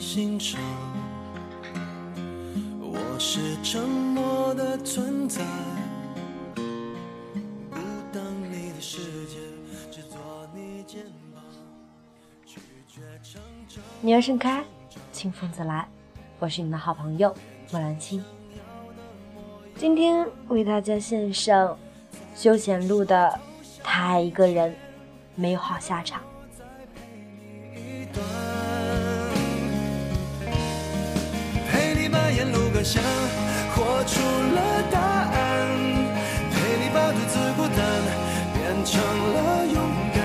喜欢也得欣赏。我是沉默的存在，当你的世界，只做你肩膀，拒绝成长。鸟儿盛开，清风自来。我是你的好朋友莫兰青。今天为大家献上休闲路的《他爱一个人，没有好下场》。想活出了答案，陪你把独自孤单变成了勇敢，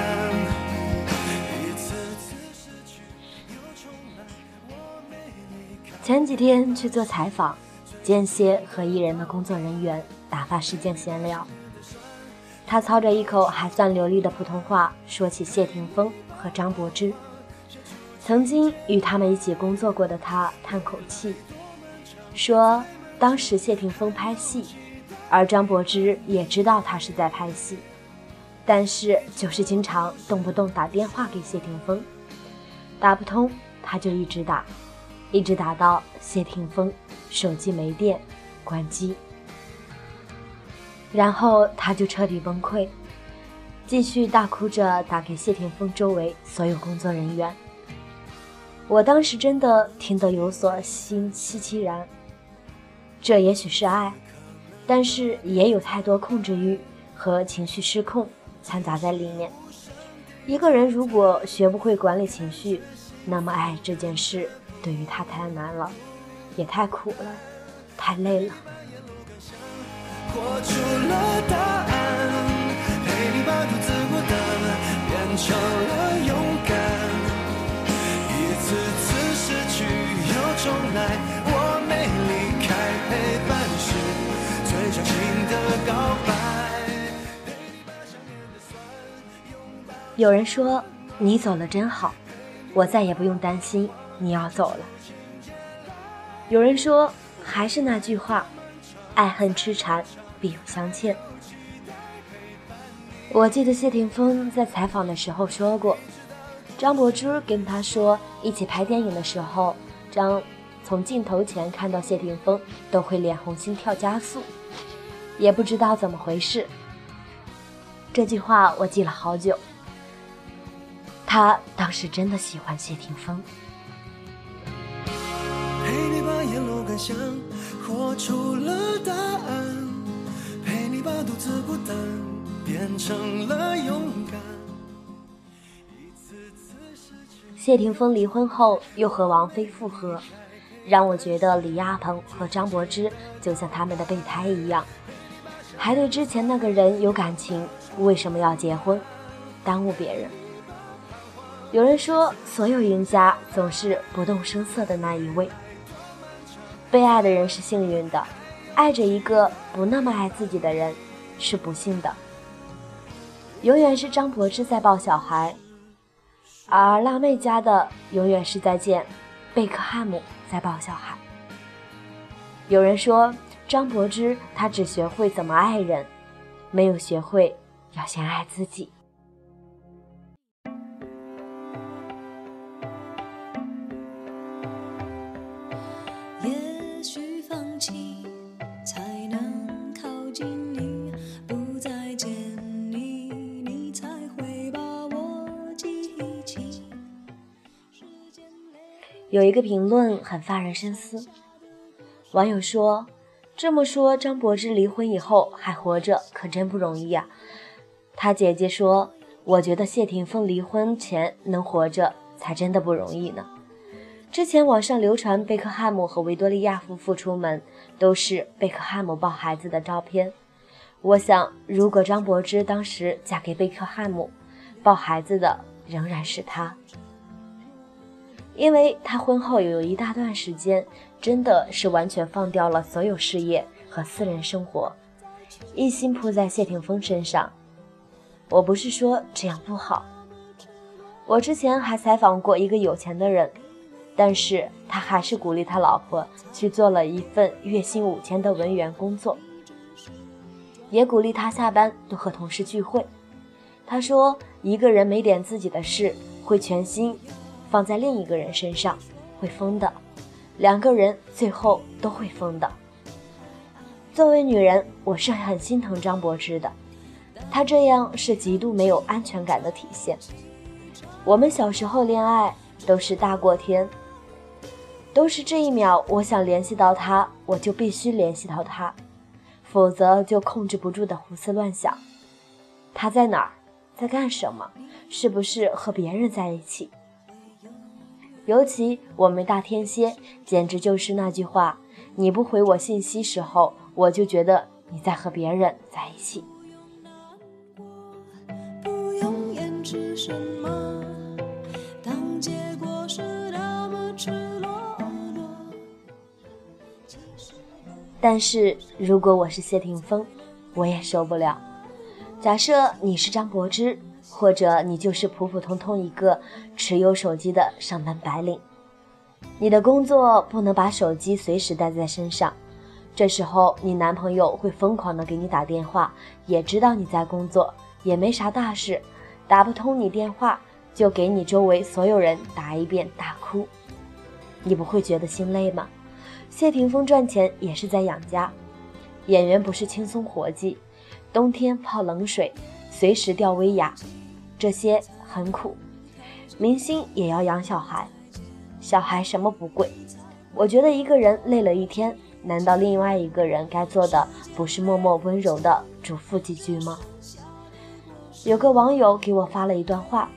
一次次失去又重来，我没离开。前几天去做采访，间歇和艺人的工作人员打发时间闲聊。他操着一口还算流利的普通话，说起谢霆锋和张柏芝。曾经与他们一起工作过的他叹口气，说当时谢霆锋拍戏，而张柏芝也知道他是在拍戏，但是就是经常动不动打电话给谢霆锋，打不通他就一直打，一直打到谢霆锋手机没电关机，然后他就彻底崩溃，继续大哭着打给谢霆锋周围所有工作人员。我当时真的听得有所心戚戚然，这也许是爱，但是也有太多控制欲和情绪失控掺杂在里面。一个人如果学不会管理情绪，那么爱这件事对于他太难了，也太苦了，太累了。陪你把独自孤单变成了勇敢，一次次失去又重来，我没离，陪伴是最长情的告白。有人说你走了真好，我再也不用担心你要走了。有人说还是那句话，爱恨痴缠必有相欠。我记得谢霆锋在采访的时候说过，张柏芝跟他说一起拍电影的时候，张从镜头前看到谢霆锋都会脸红心跳加速，也不知道怎么回事。这句话我记了好久。他当时真的喜欢谢霆锋。陪你把沿路感想活出了答案，陪你把独自孤单变成了勇敢。谢霆锋离婚后又和王菲复合，让我觉得李亚鹏和张柏芝就像他们的备胎一样，还对之前那个人有感情，为什么要结婚，耽误别人？有人说，所有赢家总是不动声色的那一位。被爱的人是幸运的，爱着一个不那么爱自己的人是不幸的。永远是张柏芝在抱小孩，而辣妹家的永远是在见贝克汉姆在抱小孩。有人说，张柏芝她只学会怎么爱人，没有学会要先爱自己。有一个评论很发人深思，网友说：“这么说，张柏芝离婚以后还活着，可真不容易呀。”她姐姐说：“我觉得谢霆锋离婚前能活着，才真的不容易呢。”之前网上流传贝克汉姆和维多利亚夫妇出门，都是贝克汉姆抱孩子的照片。我想，如果张柏芝当时嫁给贝克汉姆，抱孩子的仍然是他。因为他婚后有一大段时间，真的是完全放掉了所有事业和私人生活，一心扑在谢霆锋身上。我不是说这样不好，我之前还采访过一个有钱的人，但是他还是鼓励他老婆去做了一份月薪五千的文员工作，也鼓励他下班多和同事聚会。他说，一个人没点自己的事，会全心放在另一个人身上，会疯的。两个人最后都会疯的。作为女人，我是很心疼张柏芝的，她这样是极度没有安全感的体现。我们小时候恋爱都是大过天，都是这一秒我想联系到他，我就必须联系到他，否则就控制不住的胡思乱想。他在哪儿？在干什么？是不是和别人在一起？尤其我们大天蝎，简直就是那句话：你不回我信息时候，我就觉得你在和别人在一起。不用掩饰什么，当结果是那么赤裸裸。但是如果我是谢霆锋，我也受不了。假设你是张柏芝，或者你就是普普通通一个持有手机的上班白领，你的工作不能把手机随时带在身上，这时候你男朋友会疯狂的给你打电话，也知道你在工作，也没啥大事，打不通你电话就给你周围所有人打一遍大哭，你不会觉得心累吗？谢霆锋赚钱也是在养家，演员不是轻松活计，冬天泡冷水，随时吊威亚，这些很苦。明星也要养小孩，小孩什么不贵？我觉得一个人累了一天，难道另外一个人该做的不是默默温柔的嘱咐几句吗？有个网友给我发了一段话，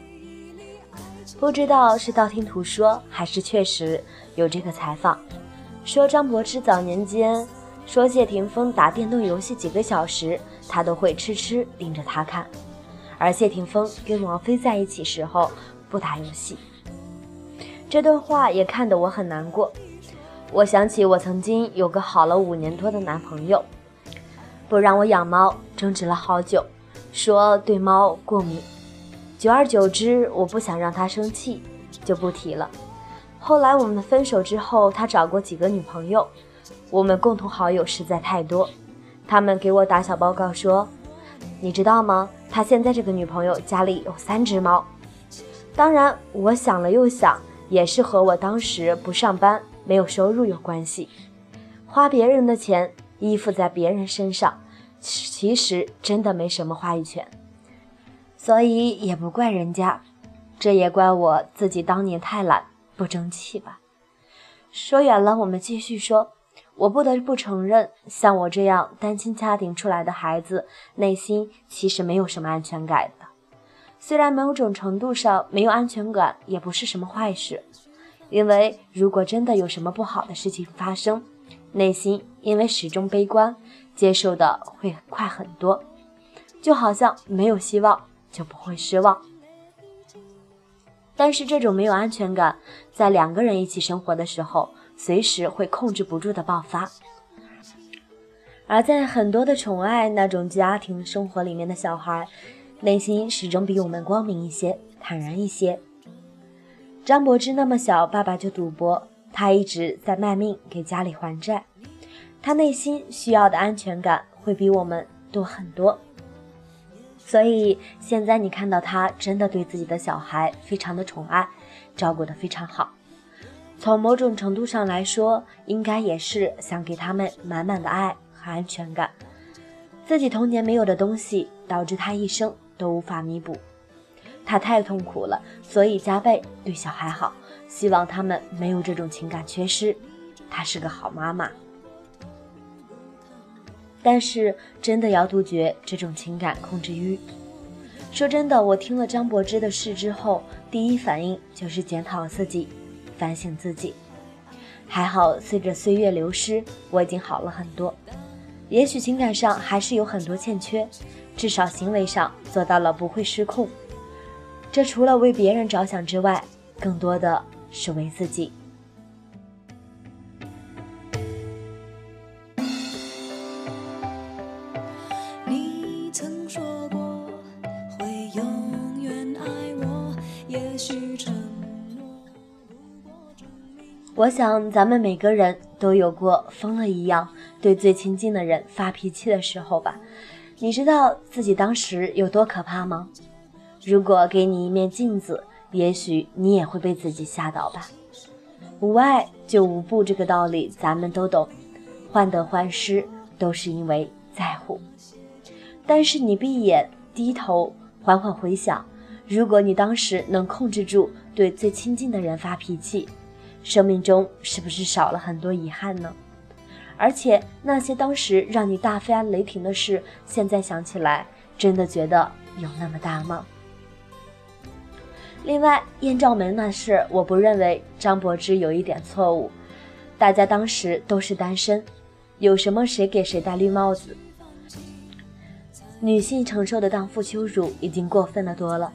不知道是道听途说还是确实有这个采访。说张柏芝早年间说谢霆锋打电动游戏几个小时，他都会痴痴盯着他看，而谢霆锋跟王菲在一起时候不打游戏。这段话也看得我很难过。我想起我曾经有个好了五年多的男朋友，不让我养猫，争执了好久，说对猫过敏。久而久之，我不想让他生气，就不提了。后来我们分手之后，他找过几个女朋友，我们共同好友实在太多，他们给我打小报告说，你知道吗？他现在这个女朋友家里有三只猫。当然，我想了又想，也是和我当时不上班、没有收入有关系，花别人的钱依附在别人身上，其实真的没什么话语权，所以也不怪人家，这也怪我自己当年太懒。不争气吧？说远了，我们继续说。我不得不承认，像我这样单亲家庭出来的孩子，内心其实没有什么安全感的。虽然某种程度上没有安全感，也不是什么坏事。因为如果真的有什么不好的事情发生，内心因为始终悲观，接受的会快很多。就好像没有希望，就不会失望。但是这种没有安全感，在两个人一起生活的时候，随时会控制不住的爆发。而在很多的宠爱那种家庭生活里面的小孩，内心始终比我们光明一些，坦然一些。张柏芝那么小，爸爸就赌博，他一直在卖命给家里还债，他内心需要的安全感会比我们多很多。所以现在你看到他真的对自己的小孩非常的宠爱，照顾得非常好。从某种程度上来说，应该也是想给他们满满的爱和安全感。自己童年没有的东西，导致他一生都无法弥补，他太痛苦了，所以加倍对小孩好，希望他们没有这种情感缺失。她是个好妈妈。但是真的要杜绝这种情感控制欲。说真的，我听了张柏芝的事之后，第一反应就是检讨自己，反省自己。还好，随着岁月流失，我已经好了很多。也许情感上还是有很多欠缺，至少行为上做到了不会失控。这除了为别人着想之外，更多的是为自己。你曾说过会永远爱我，也许承诺不过证明。我想，咱们每个人都有过疯了一样对最亲近的人发脾气的时候吧？你知道自己当时有多可怕吗？如果给你一面镜子，也许你也会被自己吓倒吧。无爱就无不，这个道理咱们都懂。患得患失都是因为在乎。但是你闭眼低头，缓缓回想，如果你当时能控制住对最亲近的人发脾气，生命中是不是少了很多遗憾呢？而且那些当时让你大发雷霆的事，现在想起来，真的觉得有那么大吗？另外，艳照门那事，我不认为张柏芝有一点错误。大家当时都是单身，有什么谁给谁戴绿帽子？女性承受的荡妇羞辱已经过分的多了。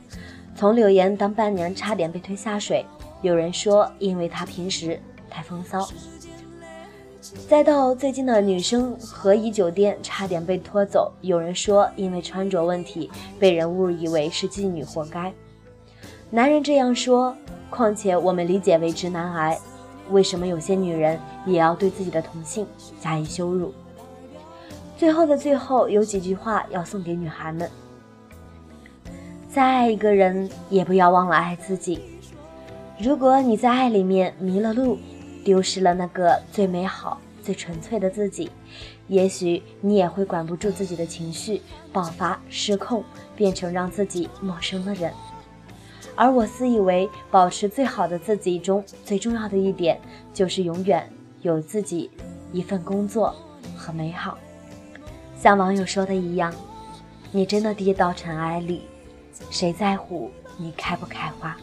从柳岩当伴娘差点被推下水，有人说因为她平时太风骚；再到最近的女生和颐酒店差点被拖走，有人说因为穿着问题被人误以为是妓女，活该。男人这样说，况且我们理解为直男癌，为什么有些女人也要对自己的同性加以羞辱？最后的最后，有几句话要送给女孩们：再爱一个人，也不要忘了爱自己。如果你在爱里面迷了路，丢失了那个最美好、最纯粹的自己，也许你也会管不住自己的情绪，爆发失控，变成让自己陌生的人。而我自以为保持最好的自己中最重要的一点，就是永远有自己一份工作和美好。像网友说的一样，你真的跌到尘埃里，谁在乎你开不开花？